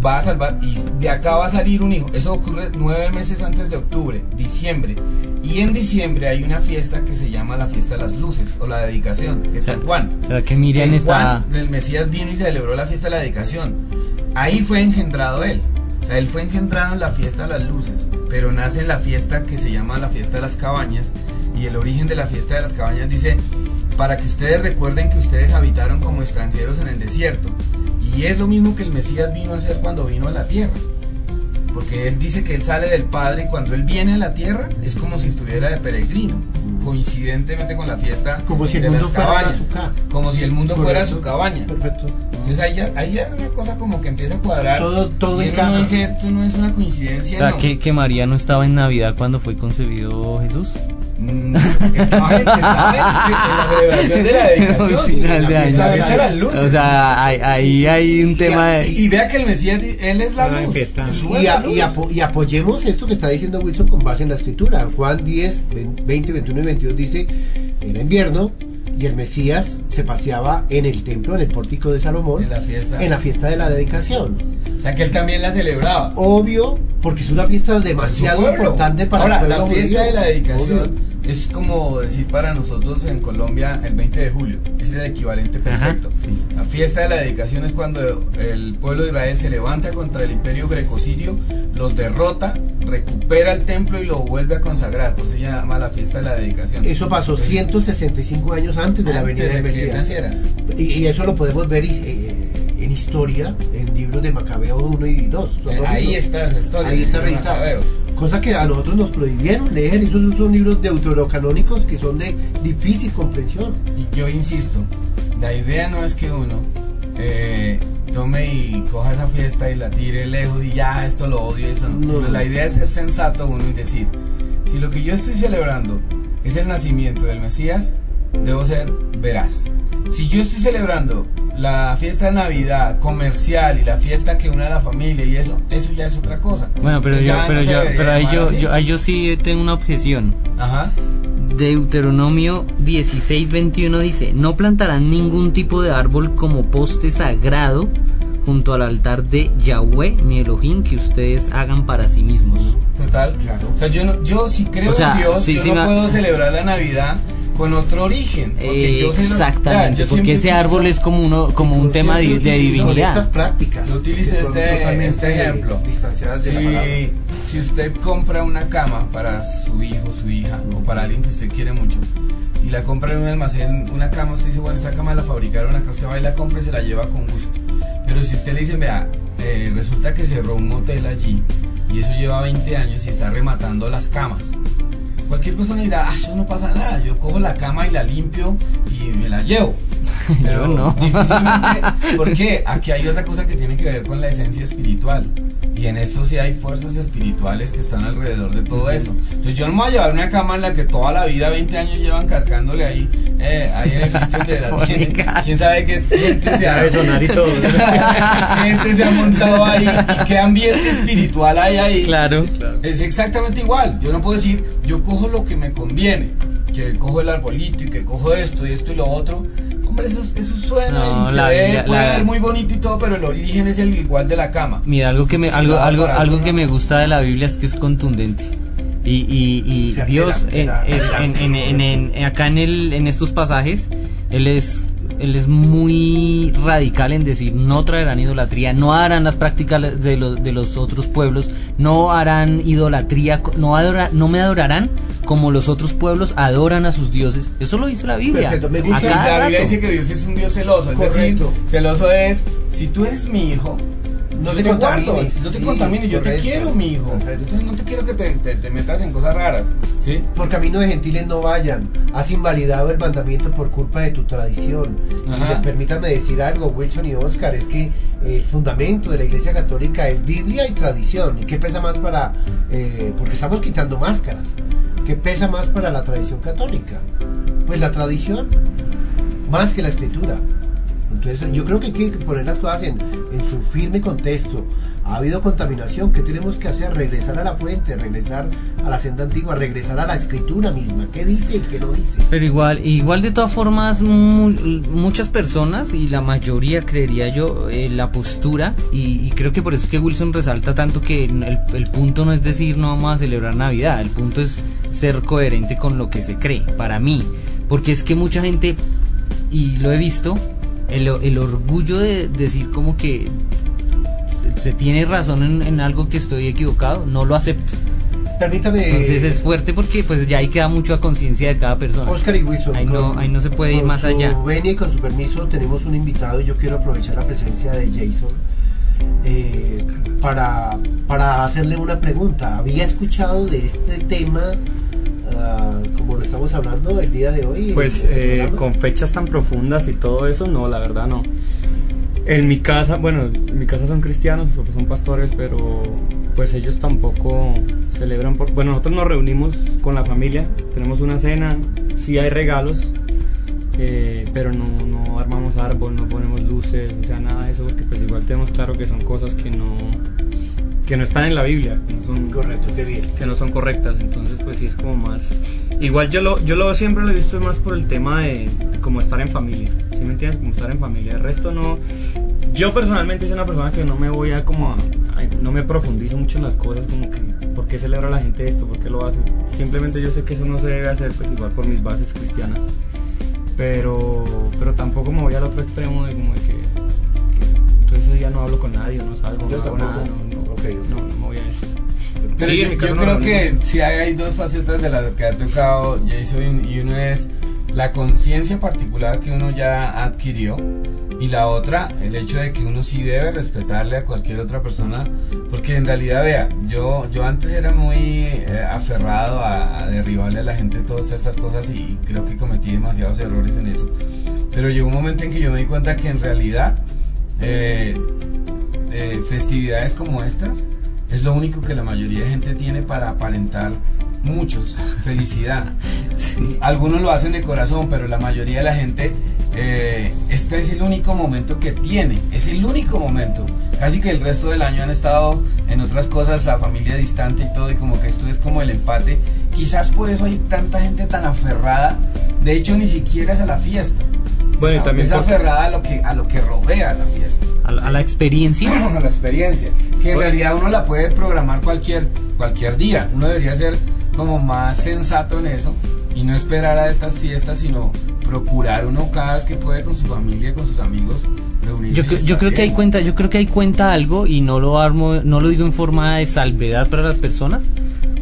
va a salvar y de acá va a salir un hijo. Eso ocurre nueve meses antes de octubre, diciembre. Y en diciembre hay una fiesta que se llama la fiesta de las luces o la dedicación, que es San Juan. O sea, que Miriam En está... Juan, el Mesías vino y celebró la fiesta de la dedicación. Ahí fue engendrado él. Él fue engendrado en la fiesta de las luces, pero nace en la fiesta que se llama la fiesta de las cabañas. Y el origen de la fiesta de las cabañas dice, para que ustedes recuerden que ustedes habitaron como extranjeros en el desierto. Y es lo mismo que el Mesías vino a hacer cuando vino a la tierra. porque él dice que él sale del Padre y cuando él viene a la tierra es como si estuviera de peregrino, coincidentemente con la fiesta Como si el de mundo las fuera cabañas, azúcar. como si el mundo fuera su cabaña. Perfecto. Entonces ahí ya, ahí ya una cosa como que empieza a cuadrar. Todo- todo y uno dice esto no es una coincidencia. O sea, no. que, que María no estaba en Navidad cuando fue concebido Jesús. Mm, estaba en, estaba en- en la celebración de la [LAUGHS] dedicación. Al final la de fiesta año. de la- de las luces. O sea, hay- ahí hay un tema de... y, y vea que el Mesías, él es la luz. Y, la luz. y apo- y apoyemos esto que está diciendo Wilson con base en la escritura. Juan 10, 20, 21 y 22 dice, era invierno y el Mesías se paseaba en el templo, en el pórtico de Salomón, En la fiesta. en la fiesta de la dedicación. O sea, que él también la celebraba. Obvio, porque es una fiesta demasiado importante para Ahora, el pueblo la fiesta judío. de la dedicación Obvio. Es como decir para nosotros en Colombia el 20 de julio. Es el equivalente Ajá, perfecto. sí. La fiesta de la dedicación es cuando el pueblo de Israel se levanta contra el imperio greco-sirio, los derrota, recupera el templo y lo vuelve a consagrar. Por eso se llama la fiesta de la dedicación. Eso pasó 165 años antes de la venida del Mesías. Y, y eso lo podemos ver eh, en historia, en libros de Macabeo 1 y 2. Son Eh, dos ahí libros. está esa historia. Ahí está registrado. Cosa que a nosotros nos prohibieron leer. Esos son libros deuterocanónicos que son de difícil comprensión. Y yo insisto, la idea no es que uno eh, tome y coja esa fiesta y la tire lejos y ya esto lo odio, eso no. No. Sino la idea es ser sensato uno y decir, si lo que yo estoy celebrando es el nacimiento del Mesías, debo ser veraz. Si yo estoy celebrando la fiesta de Navidad comercial y la fiesta que une a la familia y eso, eso ya es otra cosa. Bueno, pero Entonces yo, ya pero no yo, pero ahí yo, yo, ahí yo sí tengo una objeción. Ajá. Deuteronomio 16:21 dice, no plantarán ningún tipo de árbol como poste sagrado junto al altar de Yahweh, mi Elohim, que ustedes hagan para sí mismos. Total. Claro. O sea, yo, no, yo si creo O sea, en Dios, sí, yo sí no me- puedo celebrar la Navidad con otro origen. Porque yo sé lo- Exactamente, Vea, yo porque ese árbol utilizo- es como uno, como un tema de, de utilizo Estas divinidad. prácticas. Yo son este- este ejemplo. De. Si, si usted compra una cama para su hijo, su hija, o para alguien que usted quiere mucho, y la compra en un almacén, una cama, usted dice, bueno, esta cama la fabricaron acá, usted va y la compra y se la lleva con gusto. Pero si usted le dice, vea, eh, resulta que cerró un motel allí, y eso lleva 20 años y está rematando las camas. Cualquier persona dirá, ah, eso no pasa nada, yo cojo la cama y la limpio y me la llevo. [LAUGHS] Pero no. difícilmente, [LAUGHS] porque aquí hay otra cosa que tiene que ver con la esencia espiritual. Y en esto sí hay fuerzas espirituales que están alrededor de todo eso. Entonces yo no me voy a llevar una cama en la que toda la vida, 20 años llevan cascándole ahí, eh, ahí en el sitio de [LAUGHS] la Fornicar. ¿Quién sabe qué gente se ha debe sonar y todo. ¿Qué gente se ha montado ahí y qué ambiente espiritual hay ahí. Claro. Es exactamente igual. Yo no puedo decir, yo cojo lo que me conviene, que cojo el arbolito y que cojo esto y esto y lo otro. Hombre, eso, eso suena No, y se ve, puede la- ver muy bonito y todo, pero el origen es el igual de la cama. Mira, algo que me, algo, algo, algo que me gusta de la Biblia es que es contundente. Y, y, y Dios apela, en, apela, es- apela. en- en- en- en- acá en, el, en estos pasajes, él es, él es muy radical en decir no traerán idolatría, no harán las prácticas de los, de los otros pueblos, no harán idolatría, no, adora- no me adorarán como los otros pueblos adoran a sus dioses. Eso lo dice la Biblia. Perfecto, me gusta. que A cada la Biblia rato. dice que Dios es un Dios celoso. Es Correcto. decir, celoso es, si tú eres mi hijo, No yo te guardo, contamines, no te sí, contamines, yo te quiero, mi hijo. perfecto. Entonces no te quiero que te, te- te metas en cosas raras, ¿sí? Por camino de gentiles no vayan. Has invalidado el mandamiento por culpa de tu tradición. Y permítanme decir algo, Wilson y Oscar, es que el fundamento de la Iglesia Católica es Biblia y tradición. ¿Y qué pesa más para...? eh, porque estamos quitando máscaras. ¿Qué pesa más para la tradición católica? Pues la tradición, más que la escritura. Entonces yo creo que hay que poner las cosas en, en su firme contexto. Ha habido contaminación, ¿qué tenemos que hacer? Regresar a la fuente, regresar a la senda antigua, regresar a la escritura misma. ¿Qué dice y qué no dice? Pero igual, igual de todas formas, mu- muchas personas y la mayoría creería yo eh, la postura y, y creo que por eso es que Wilson resalta tanto que el, el punto no es decir no vamos a celebrar Navidad, el punto es ser coherente con lo que se cree, para mí, porque es que mucha gente y lo he visto el, el orgullo de decir como que se, se tiene razón en, en algo que estoy equivocado, no lo acepto. Permítame, Entonces es fuerte porque pues ya ahí queda mucho a conciencia de cada persona. Oscar y Wilson. Ahí no- ahí no se puede ir con más su allá. venia y con su permiso tenemos un invitado y yo quiero aprovechar la presencia de Jason. Eh, para, para hacerle una pregunta. ¿Había escuchado de este tema como lo estamos hablando el día de hoy? Pues eh, programa? con fechas tan profundas y todo eso, no, la verdad no. En mi casa, bueno, en mi casa son cristianos, son pastores, pero pues ellos tampoco celebran. Por, bueno, nosotros nos reunimos con la familia, tenemos una cena, sí hay regalos, eh, pero no, no armamos árbol, no ponemos luces, o sea, nada de eso, porque pues igual tenemos claro que son cosas que no, que no están en la Biblia, que no son Correcto, qué bien. que no son correctas, entonces pues sí es como más... Igual yo lo, yo lo siempre lo he visto más por el tema de, de como estar en familia, ¿sí me entiendes? Como estar en familia, el resto no... Yo personalmente soy una persona que no me voy a como a, a- no me profundizo mucho en las cosas, como que ¿por qué celebra la gente esto? ¿Por qué lo hace? Simplemente yo sé que eso no se debe hacer pues igual por mis bases cristianas, pero, pero tampoco me voy al otro extremo de como de que, día no hablo con nadie, no salgo, Yo no hago tampoco. nada, no, no, Ok, ok. no, no me voy a eso. Pero Sí, yo, yo no creo que sí hay, hay dos facetas de las que ha tocado Jason y uno es la conciencia particular que uno ya adquirió y la otra el hecho de que uno sí debe respetarle a cualquier otra persona porque en realidad vea yo yo antes era muy eh, aferrado a, a derribarle a la gente todas estas cosas y creo que cometí demasiados errores en eso pero llegó un momento en que yo me di cuenta que en realidad eh, eh, festividades como estas es lo único que la mayoría de gente tiene para aparentar muchos felicidad. [LAUGHS] Algunos lo hacen de corazón, pero la mayoría de la gente eh, este es el único momento que tiene, es el único momento. Casi que el resto del año han estado en otras cosas, la familia distante y todo, y como que esto es como el empate. Quizás por eso hay tanta gente tan aferrada. De hecho, ni siquiera es a la fiesta. O sea, también es aferrada a lo que a lo que rodea la fiesta a, la- a la experiencia. [CLEARS THROAT] a la experiencia, que en realidad uno la puede programar cualquier, cualquier día. Uno debería ser como más sensato en eso y no esperar a estas fiestas, sino procurar uno cada vez que puede con su familia, con sus amigos, reunirse. Yo, yo creo que hay bien. cuenta, yo creo que hay cuenta algo y no lo armo, no lo digo en forma de salvedad para las personas,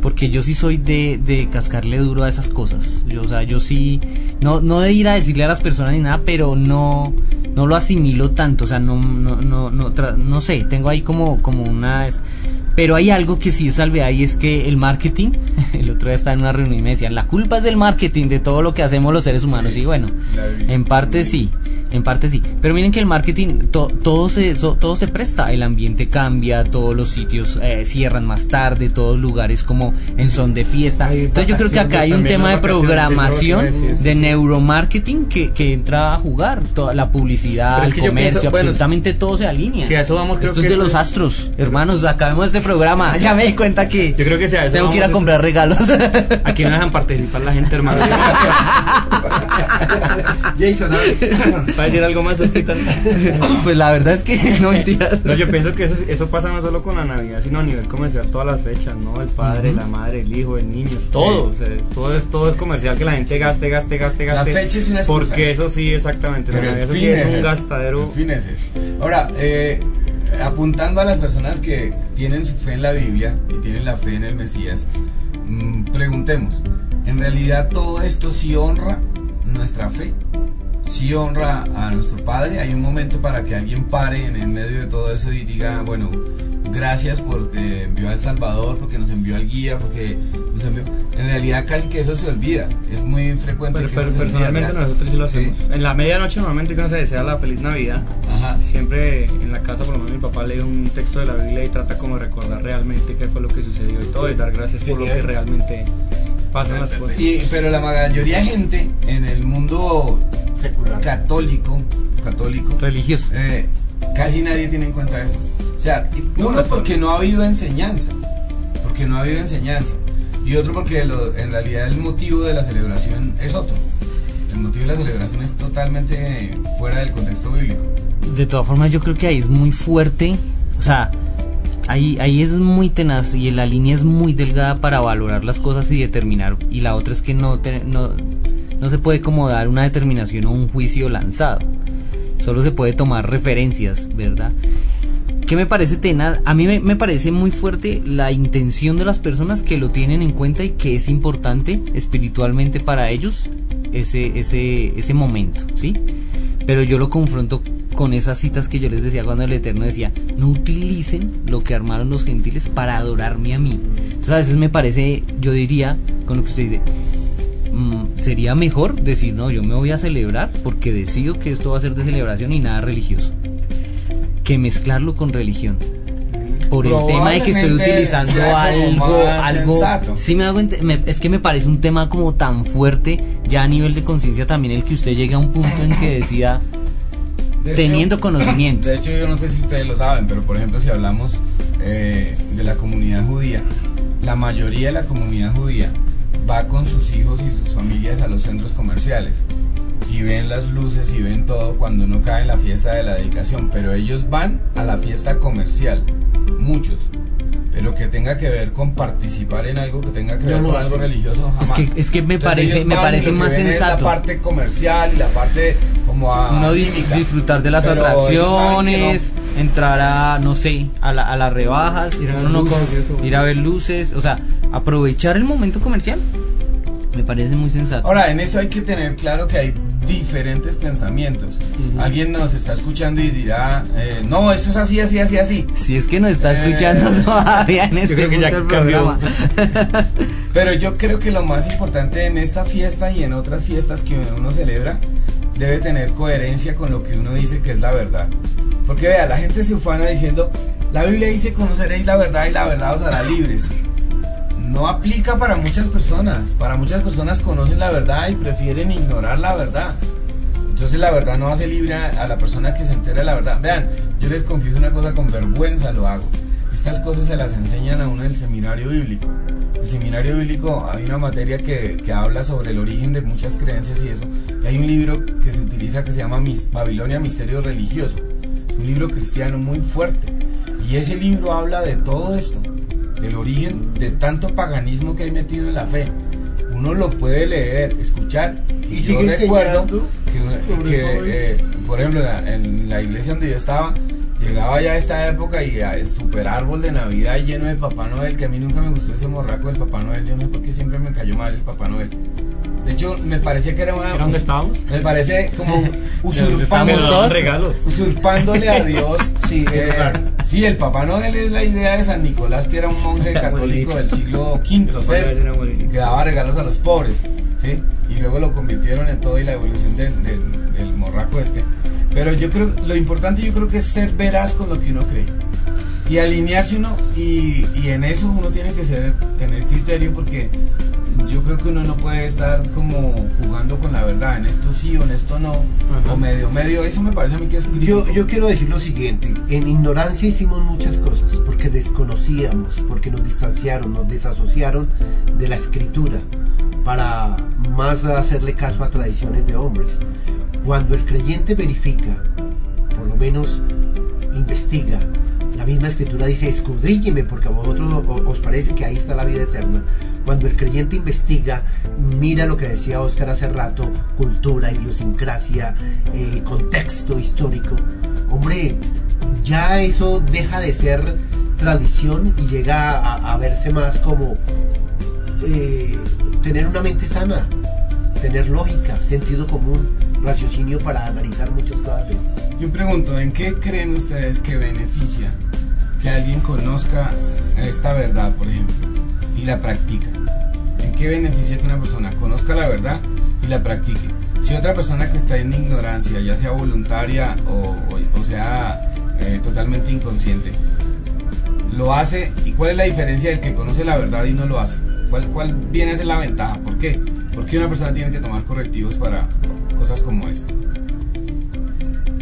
porque yo sí soy de, de cascarle duro a esas cosas. Yo, o sea, yo sí, no, no de ir a decirle a las personas ni nada, pero no, no lo asimilo tanto, o sea, no, no, no, no, tra- no sé, tengo ahí como, como una, pero hay algo que sí es salvedad y es que el marketing, [LAUGHS] el otro día estaba en una reunión y me decían, la culpa es del marketing, de todo lo que hacemos los seres humanos, Sí, y bueno, en parte sí, en parte sí. Pero miren que el marketing, to- todo, se, so- todo se presta. El ambiente cambia, todos los sitios eh, cierran más tarde, todos lugares como en son de fiesta. Hay Entonces yo creo que acá hay un tema de programación, decir, de sí. neuromarketing que, que entra a jugar. Toda la publicidad, es el que comercio, pienso, bueno, absolutamente todo se alinea. si a eso vamos, creo Esto que es de eso los es- astros. Hermanos, acabemos este programa. [LAUGHS] Ya me di cuenta que Yo creo que si a eso tengo que ir a comprar regalos. [LAUGHS] Aquí no dejan participar la gente, hermano. [LAUGHS] Jason, a ver. ¿Va a decir algo más, [LAUGHS] pues la verdad es que [LAUGHS] no mentiras. No, yo pienso que eso, eso pasa no solo con la Navidad, sino a nivel comercial, todas las fechas, ¿no? El padre, la madre, el hijo, el niño, todo. O sea, es- todo, es, todo es comercial, que la gente gaste, gaste, gaste, La gaste. fecha es una excusa. Porque eso sí, exactamente. La Pero Navidad eso sí es un ese. gastadero. El fin es. Ahora, eh, apuntando a las personas que tienen su fe en la Biblia y tienen la fe en el Mesías, mm, preguntemos, ¿en realidad todo esto sí honra nuestra fe? ¿Sí honra a nuestro Padre? Hay un momento para que alguien pare en el medio de todo eso y diga, bueno, gracias porque envió al Salvador, porque nos envió al guía, porque nos envió... En realidad casi que eso se olvida, es muy frecuente Pero, que pero eso se olvida, personalmente o sea, nosotros sí lo sí. hacemos. En la medianoche normalmente que uno se desea la feliz Navidad, Ajá. siempre en la casa por lo menos mi papá lee un texto de la Biblia y trata como de recordar realmente qué fue lo que sucedió y todo y dar gracias por lo que realmente pasan las cosas. Y- pero la mayoría de gente en el mundo Secular. católico, católico, Religioso. eh, casi nadie tiene en cuenta eso. O sea, No, uno no, porque no ha habido enseñanza, porque no ha habido enseñanza, y otro porque lo- en realidad el motivo de la celebración es otro. El motivo de la celebración es totalmente fuera del contexto bíblico. De todas formas, yo creo que ahí es muy fuerte. O sea, ahí, ahí es muy tenaz y la línea es muy delgada para valorar las cosas y determinar. Y la otra es que no, no, no se puede como dar una determinación o un juicio lanzado. Solo se puede tomar referencias, ¿verdad? ¿Qué me parece tenaz? A mí me, me parece muy fuerte la intención de las personas que lo tienen en cuenta y que es importante espiritualmente para ellos ese, ese, ese momento, ¿sí? Pero yo lo confronto con esas citas que yo les decía cuando el Eterno decía, no utilicen lo que armaron los gentiles para adorarme a mí. Entonces a veces me parece, yo diría, con lo que usted dice, mm, sería mejor decir, no, yo me voy a celebrar porque decido que esto va a ser de celebración y nada religioso, que mezclarlo con religión. Por el tema de que estoy utilizando algo, algo, sensato. sí me hago me- es que me parece un tema como tan fuerte, ya a nivel de conciencia también el que usted llegue a un punto en que decida, De teniendo hecho- conocimiento. De hecho, yo no sé si ustedes lo saben, pero por ejemplo, si hablamos eh, de la comunidad judía, la mayoría de la comunidad judía va con sus hijos y sus familias a los centros comerciales y ven las luces y ven todo cuando no cae en la fiesta de la dedicación, pero ellos van a la fiesta comercial, muchos. Pero que tenga que ver con participar en algo que tenga que No ver lo con algo religioso, jamás. Es que- es que me Entonces, parece- me parece más es sensato. la parte comercial y la parte como a no química. disfrutar de las atracciones, entrar a, no sé, a, la- a las rebajas, Ir a no luces ir a ver luces, o sea, aprovechar el momento comercial. Me parece muy sensato. Ahora, en eso hay que tener claro que hay diferentes pensamientos. Alguien nos está escuchando y dirá, eh, no, eso es así, así, así, así. si es que nos está Eh, escuchando todavía en este creo que ya cambió. [LAUGHS] Pero yo creo que lo más importante en esta fiesta y en otras fiestas que uno celebra debe tener coherencia con lo que uno dice que es la verdad. Porque vea, la gente se ufana diciendo, la Biblia dice conoceréis la verdad y la verdad os hará libres. No aplica para muchas personas. Para muchas personas conocen la verdad y prefieren ignorar la verdad. Entonces la verdad no hace libre a la persona que se entera de la verdad. Vean, yo les confieso una cosa, con vergüenza lo hago. Estas cosas se las enseñan a uno en el seminario bíblico. El seminario bíblico hay una materia que, que habla sobre el origen de muchas creencias y eso. Y hay un libro que se utiliza que se llama Babilonia Misterio Religioso. Es un libro cristiano muy fuerte. Y ese libro habla de todo esto, del origen de tanto paganismo que hay metido en la fe. Uno lo puede leer, escuchar. Y yo sigue recuerdo que, todo eh, por ejemplo, en la, en la iglesia donde yo estaba, llegaba ya esta época y a super árbol de Navidad lleno de Papá Noel, que a mí nunca me gustó ese morraco del Papá Noel, yo no sé por qué siempre me cayó mal el Papá Noel. De hecho, me parecía que era una... ¿Era donde estábamos? Me parece como [LAUGHS] usurpando, todos? regalos. usurpándole a Dios. [LAUGHS] Sí, eh, sí, el Papá Noel es la idea de San Nicolás, que era un monje católico del siglo V, VI, que daba regalos a los pobres, ¿sí? Y luego lo convirtieron en todo y la evolución del, del- del morraco este. Pero yo creo, lo importante yo creo que es ser veraz con lo que uno cree. Y alinearse uno, y, y en eso uno tiene que ser, tener criterio porque yo creo que uno no puede estar como jugando con la verdad, en esto sí o en esto no, Ajá. o medio, medio, eso me parece a mí que es Yo, crítico. yo quiero decir lo siguiente, en ignorancia hicimos muchas cosas, porque desconocíamos, porque nos distanciaron, nos desasociaron de la escritura, para más hacerle caso a tradiciones de hombres. Cuando el creyente verifica, por lo menos investiga, la misma escritura dice, escudrílleme porque a vosotros os parece que ahí está la vida eterna. Cuando el creyente investiga, mira lo que decía Oscar hace rato, cultura, idiosincrasia, eh, contexto histórico. Hombre, ya eso deja de ser tradición y llega a, a verse más como eh, tener una mente sana, tener lógica, sentido común, raciocinio para analizar muchas cosas de estas. Yo pregunto, ¿en qué creen ustedes que beneficia que alguien conozca esta verdad, por ejemplo, y la practica? ¿En qué beneficia que una persona conozca la verdad y la practique? Si otra persona que está en ignorancia, ya sea voluntaria o, o- sea eh, totalmente inconsciente, lo hace, ¿y cuál es la diferencia del que conoce la verdad y no lo hace? ¿Cuál, cuál viene a ser la ventaja? ¿Por qué? ¿Por qué una persona tiene que tomar correctivos para cosas como esta?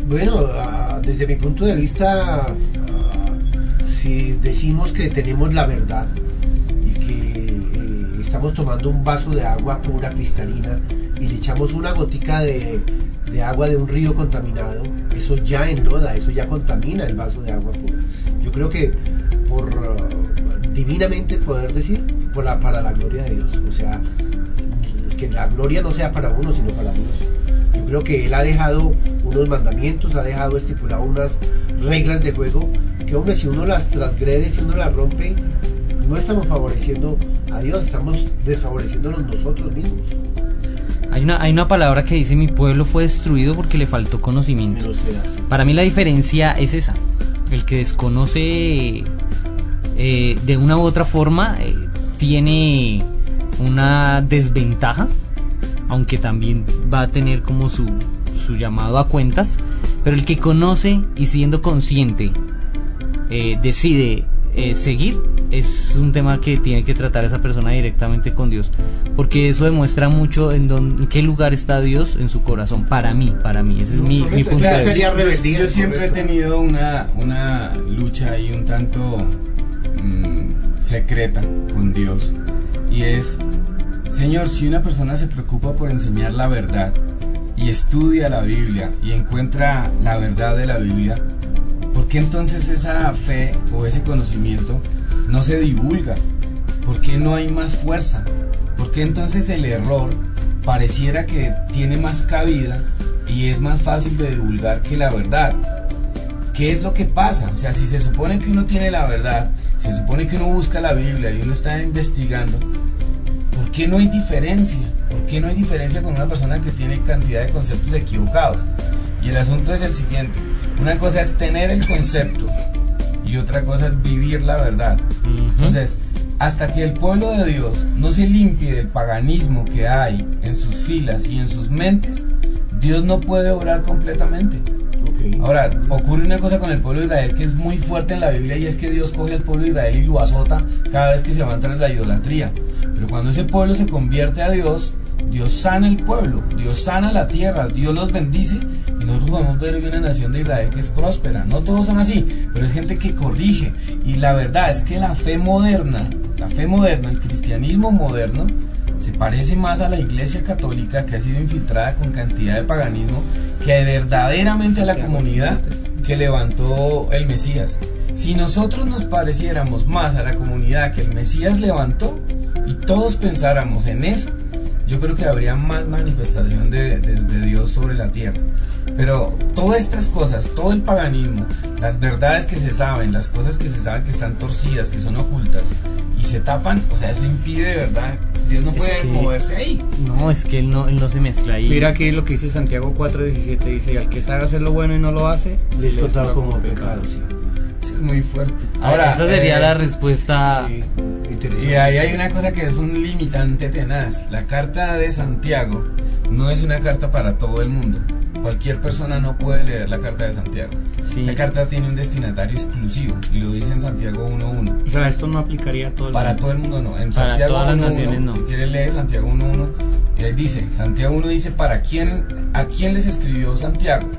Bueno, ah, desde mi punto de vista, ah, si decimos que tenemos la verdad y que eh, estamos tomando un vaso de agua pura, cristalina, y le echamos una gotica de, agua de un río contaminado, eso ya enloda, eso ya contamina el vaso de agua pura. Yo creo que por ah, divinamente poder decir, para la gloria de Dios, o sea, que la gloria no sea para uno, sino para Dios. Creo que Él ha dejado unos mandamientos, ha dejado estipulado unas reglas de juego que, hombre, si uno las transgrede, si uno las rompe, no estamos favoreciendo a Dios, estamos desfavoreciéndonos nosotros mismos. Hay una, hay una palabra que dice mi pueblo fue destruido porque le faltó conocimiento. Para mí la diferencia es esa. El que desconoce eh, de una u otra forma eh, tiene una desventaja, aunque también va a tener como su, su llamado a cuentas. Pero el que conoce y siendo consciente eh, decide eh, seguir, es un tema que tiene que tratar esa persona directamente con Dios. Porque eso demuestra mucho en, dónde- en qué lugar está Dios en su corazón. Para mí, para mí. Ese es mi, mi punto de vista. sería Yo- rebeldía, Yo, siempre correcto. he tenido una, una lucha ahí un tanto mm, secreta con Dios. Y es, Señor, si una persona se preocupa por enseñar la verdad y estudia la Biblia y encuentra la verdad de la Biblia, ¿por qué entonces esa fe o ese conocimiento no se divulga? ¿Por qué no hay más fuerza? ¿Por qué entonces el error pareciera que tiene más cabida y es más fácil de divulgar que la verdad? ¿Qué es lo que pasa? O sea, si se supone que uno tiene la verdad, se supone que uno busca la Biblia y uno está investigando, ¿por qué no hay diferencia? ¿Por qué no hay diferencia con una persona que tiene cantidad de conceptos equivocados? Y el asunto es el siguiente. Una cosa es tener el concepto y otra cosa es vivir la verdad. Entonces, hasta que el pueblo de Dios no se limpie del paganismo que hay en sus filas y en sus mentes, Dios no puede obrar completamente. Ahora, ocurre una cosa con el pueblo de Israel que es muy fuerte en la Biblia y es que Dios coge al pueblo de Israel y lo azota cada vez que se van tras la idolatría. Pero cuando ese pueblo se convierte a Dios, Dios sana el pueblo, Dios sana la tierra, Dios los bendice y nosotros podemos ver hoy una nación de Israel que es próspera. No todos son así, pero es gente que corrige. Y la verdad es que la fe moderna, la fe moderna, el cristianismo moderno, se parece más a la iglesia católica que ha sido infiltrada con cantidad de paganismo que verdaderamente a la comunidad que levantó el Mesías. Si nosotros nos pareciéramos más a la comunidad que el Mesías levantó y todos pensáramos en eso, yo creo que habría más manifestación de, de- de Dios sobre la tierra. Pero todas estas cosas, todo el paganismo, las verdades que se saben, las cosas que se saben que están torcidas, que son ocultas y se tapan, o sea, eso impide de verdad. Dios no Es puede que- moverse ahí. No, es que él no, él no se mezcla ahí. Mira aquí lo que dice Santiago 4.17, dice, y al que sabe hacer lo bueno y no lo hace, Le es es como como pecado, sí. Es muy fuerte. Ahora, esa sería eh, la respuesta. Sí. Y ahí hay una cosa que es un limitante tenaz. La carta de Santiago no es una carta para todo el mundo. Cualquier persona no puede leer la carta de Santiago. Sí. Esa carta tiene un destinatario exclusivo y lo dice en Santiago 1.1. O sea, esto no aplicaría a todo el Para mundo. todo el mundo no. En Para Santiago todas las 1.1, naciones no. Si quieres leer Santiago 1.1, y ahí dice, Santiago 1 dice para quién, a quién les escribió Santiago.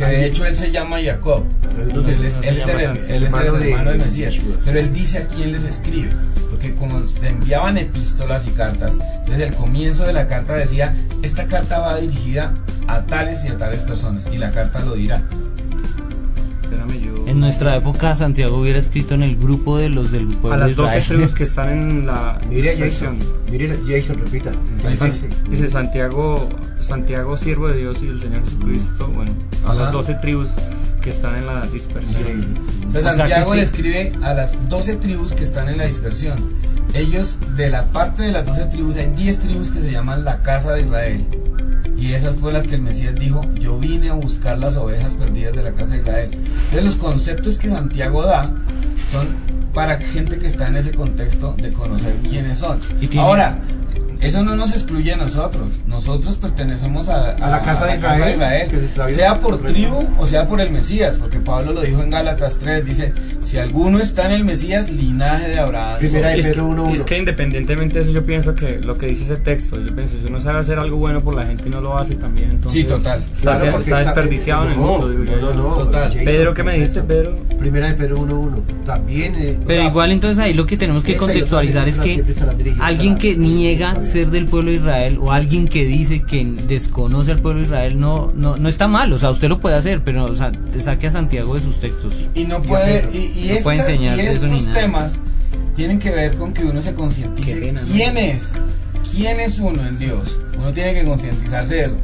Que de hecho él se llama Jacob. Él es, él el, Santiago. él es el Hermano de Mesías. Pero él dice a quién les escribe. Porque como se enviaban epístolas y cartas, entonces el comienzo de la carta decía, esta carta va dirigida a tales y a tales personas. Y la carta lo dirá. Espérame, yo... En nuestra época, Santiago hubiera escrito en el grupo de los del pueblo A las de 12 Israel. tribus que están en la [LAUGHS] Mire. Jason. Mire Jason, repita. Dice. Dice Santiago, Santiago, siervo de Dios y del Señor Jesucristo, bueno, a Ajá. las 12 tribus que están en la dispersión. O sea, O sea, Santiago que le sí. escribe a las 12 tribus que están en la dispersión. Ellos, de la parte de las 12 tribus, hay 10 tribus que se llaman la casa de Israel. Y esas fue las que el Mesías dijo, yo vine a buscar las ovejas perdidas de la casa de Israel. Entonces los conceptos que Santiago da son para gente que está en ese contexto de conocer quiénes son. Y Ahora, eso no nos excluye a nosotros. Nosotros pertenecemos a, A la casa de Israel, que se sea por tribu o sea por el Mesías, porque Pablo lo dijo en Gálatas 3, dice, si alguno está en el Mesías, linaje de Abraham. Primera soy". de Es que, Pedro 1.1. es que independientemente de eso, yo pienso que lo que dice ese texto, yo pienso, si uno sabe hacer algo bueno por la gente y no lo hace también, entonces Sí, total. está, Claro, está desperdiciado en el mundo. digo. No, no, no. Total. Jason, Pedro, ¿qué me dijiste. Pedro? Primera de Pedro 1.1. También. eh, Pero igual entonces ahí lo que tenemos que contextualizar es que alguien a- que niega ser del pueblo de Israel o alguien que dice que desconoce al pueblo de Israel no, no, no está mal, o sea, usted lo puede hacer, pero o sea, saque a Santiago de sus textos. Y no puede, y, y No esta- puede enseñar y eso estos nada. temas tienen que ver con que uno se concientice pena, ¿no? quién es, quién es uno en Dios. Uno tiene que concientizarse de eso.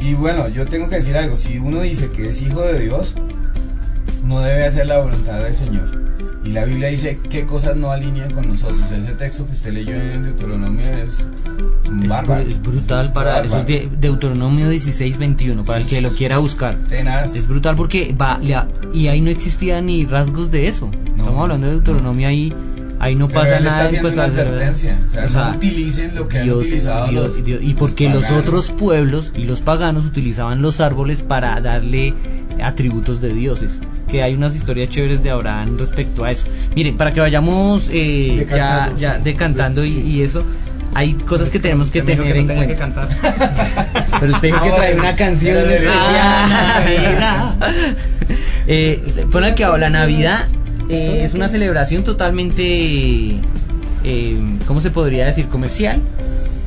Y bueno, yo tengo que decir algo, si uno dice que es hijo de Dios, no debe hacer la voluntad del Señor. Y la Biblia dice qué cosas no alinean con nosotros. Ese texto que usted leyó en Deuteronomio es bárbaro. es brutal para eso es de Deuteronomio 16, 21, para el que lo quiera buscar. Tenaz. Es brutal porque va le y ahí no existía ni rasgos de eso. Estamos hablando de Deuteronomio ahí ahí no pasa él nada pues, una la cerveza. advertencia. O sea, no utilicen lo que han utilizado Dios- los- Dios- y los porque los, paganos. otros pueblos y los paganos utilizaban los árboles para darle atributos de dioses. Que hay unas historias chéveres de Abraham respecto a eso. Miren, para que vayamos eh, ya, Decantando, ya decantando y, y eso, hay cosas que tenemos que tener en no tenía cuenta. que cantar. [LAUGHS] Pero usted dijo que Ah, trae una canción especial. [LAUGHS] eh, bueno, que la Navidad eh, es una celebración totalmente, eh, ¿cómo se podría decir? Comercial.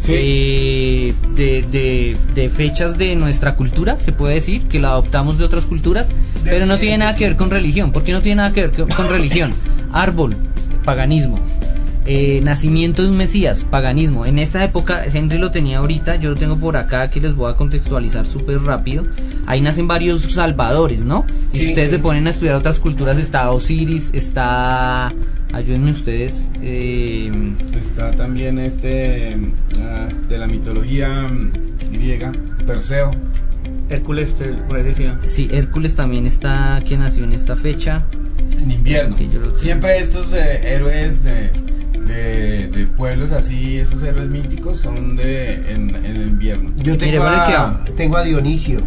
Sí. Eh, de, de- de fechas de nuestra cultura, se puede decir, que la adoptamos de otras culturas, pero no tiene nada que ver con religión. ¿Por qué no tiene nada que ver con, con [LAUGHS] religión? Árbol, paganismo. Eh, nacimiento de un Mesías, paganismo. En esa época, Henry lo tenía ahorita, yo lo tengo por acá que les voy a contextualizar súper rápido. Ahí nacen varios salvadores, ¿no? Y si ustedes sí. se ponen a estudiar otras culturas, está Osiris, está... Ayúdenme ustedes. eh, Está también este ah, de la mitología mm, griega, Perseo. Hércules, usted por ahí decía. sí, Hércules también está, que nació en esta fecha. En invierno. Que yo lo- Siempre estos eh, héroes de, de- de pueblos así, esos héroes míticos, son de en, en el invierno. Yo Mire, tengo, vale que a, tengo a Dionisio.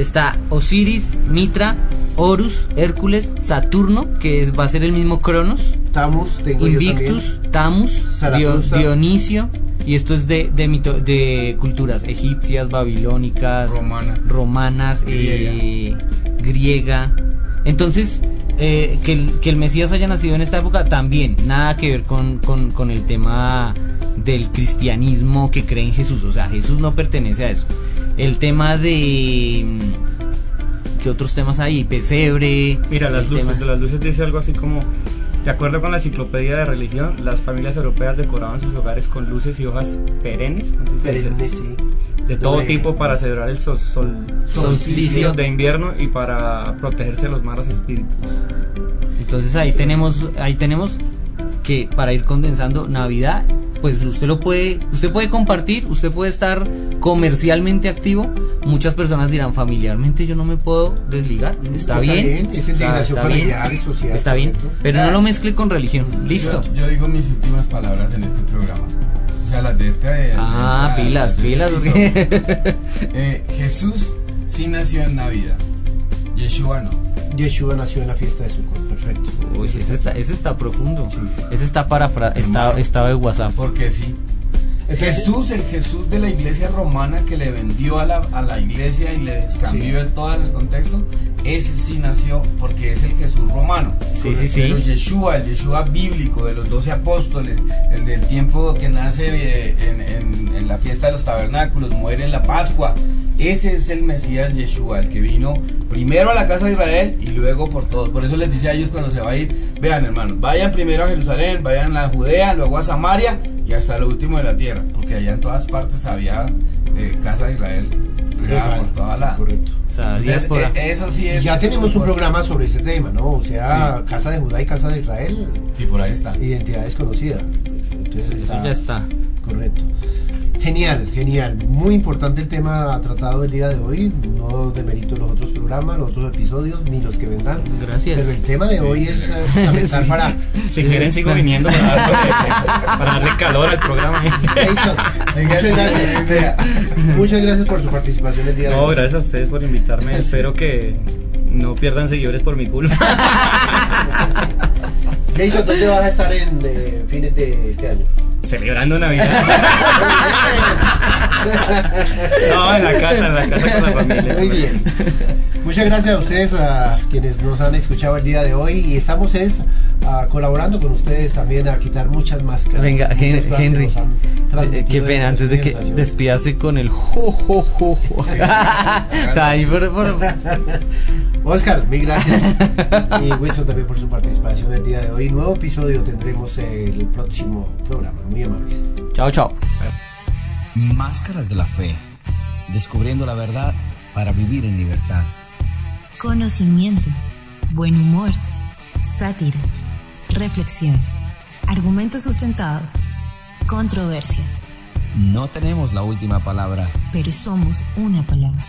Está Osiris, Mitra, Horus, Hércules, Saturno, que es, va a ser el mismo Cronos, Tamus, tengo Invictus, yo. Tamus, Dio-. Dionisio, y esto es de, de, mito- de culturas egipcias, babilónicas, Romana. romanas, eh, griega. Entonces, eh, que, el, que el Mesías haya nacido en esta época también, nada que ver con, con, con el tema del cristianismo que cree en Jesús. O sea, Jesús no pertenece a eso. El tema de... mm, ¿Qué otros temas hay? Pesebre. Mira, las luces, tema- de las luces dice algo así como, de acuerdo con la enciclopedia de religión, las familias europeas decoraban sus hogares con luces y hojas perennes, no sé si se dice Perenne, así, sí. De todo tipo para celebrar el sol, sol- Solsticio. de invierno y para protegerse de los malos espíritus. Entonces ahí tenemos, ahí tenemos que para ir condensando Navidad, pues usted lo puede, usted puede compartir, usted puede estar comercialmente activo. Muchas personas dirán familiarmente yo no me puedo desligar. Está, Está bien, bien, es está bien, familiar y social, Está bien, pero no lo mezcle con religión. Listo. Yo, yo digo mis últimas palabras en este programa. O sea, las de este. de Ah, esta- pilas, de este pilas, [LAUGHS] Eh, Jesús sí nació en Navidad. Yeshua no. Yeshua nació en la fiesta de Sukkot, perfecto. Uy, ese está, ese está profundo. Ese está para está, estado de WhatsApp. Porque sí. Jesús, el Jesús de la iglesia romana que le vendió a la, a la iglesia y le cambió Sí. el todo el contexto, ese sí nació porque es el Jesús romano. Sí, sí, sí. Pero Yeshua, el Yeshua bíblico de los doce apóstoles, el del tiempo que nace de- en, en- en la fiesta de los tabernáculos, muere en la Pascua, ese es el Mesías Yeshua, el que vino primero a la casa de Israel y luego por todos. Por eso les dice a ellos cuando se va a ir, vean hermanos, vayan primero a Jerusalén, vayan a Judea, luego a Samaria y hasta lo último de la tierra, porque allá en todas partes había eh, casa de Israel por toda la... correcto. O sea, Entonces, diáspora. eh, eso sí Y es... ya tenemos un programa sobre ese tema, ¿no? O sea, Sí. Casa de Judá y Casa de Israel, Sí, por ahí está. identidad desconocida. Entonces Eso está, ya está. Correcto. Genial, genial. Muy importante el tema tratado el día de hoy. No demerito los otros programas, los otros episodios, ni los que vendrán. Gracias. Pero el tema de hoy es eh, [LAUGHS] fundamental Sí. para. Si quieren sigo viniendo para darle, para darle calor al programa. Muchas gracias. Muchas gracias por su participación el día de No, hoy. gracias a ustedes por invitarme. Espero que no pierdan seguidores por mi culpa. [LAUGHS] Jason, ¿dónde vas a estar en eh, fines de este año? Celebrando Navidad. [LAUGHS] [LAUGHS] No, en la casa, en la casa con la familia. Muy bien. Muchas gracias a ustedes, a quienes nos han escuchado el día de hoy. Y estamos es ah, colaborando con ustedes también a quitar muchas máscaras. Venga, Henry. han eh, Qué en pena, antes de que despidase con el jo, jo, jo, jo. [LAUGHS] o sea, ahí por, por- Oscar, mil gracias. y Wilson también por su participación el día de hoy. Nuevo episodio tendremos el próximo programa. Muy amables. Chao, chao. Máscaras de la fe. Descubriendo la verdad para vivir en libertad. Conocimiento, buen humor, sátira, reflexión, argumentos sustentados, controversia. No tenemos la última palabra. Pero somos una palabra.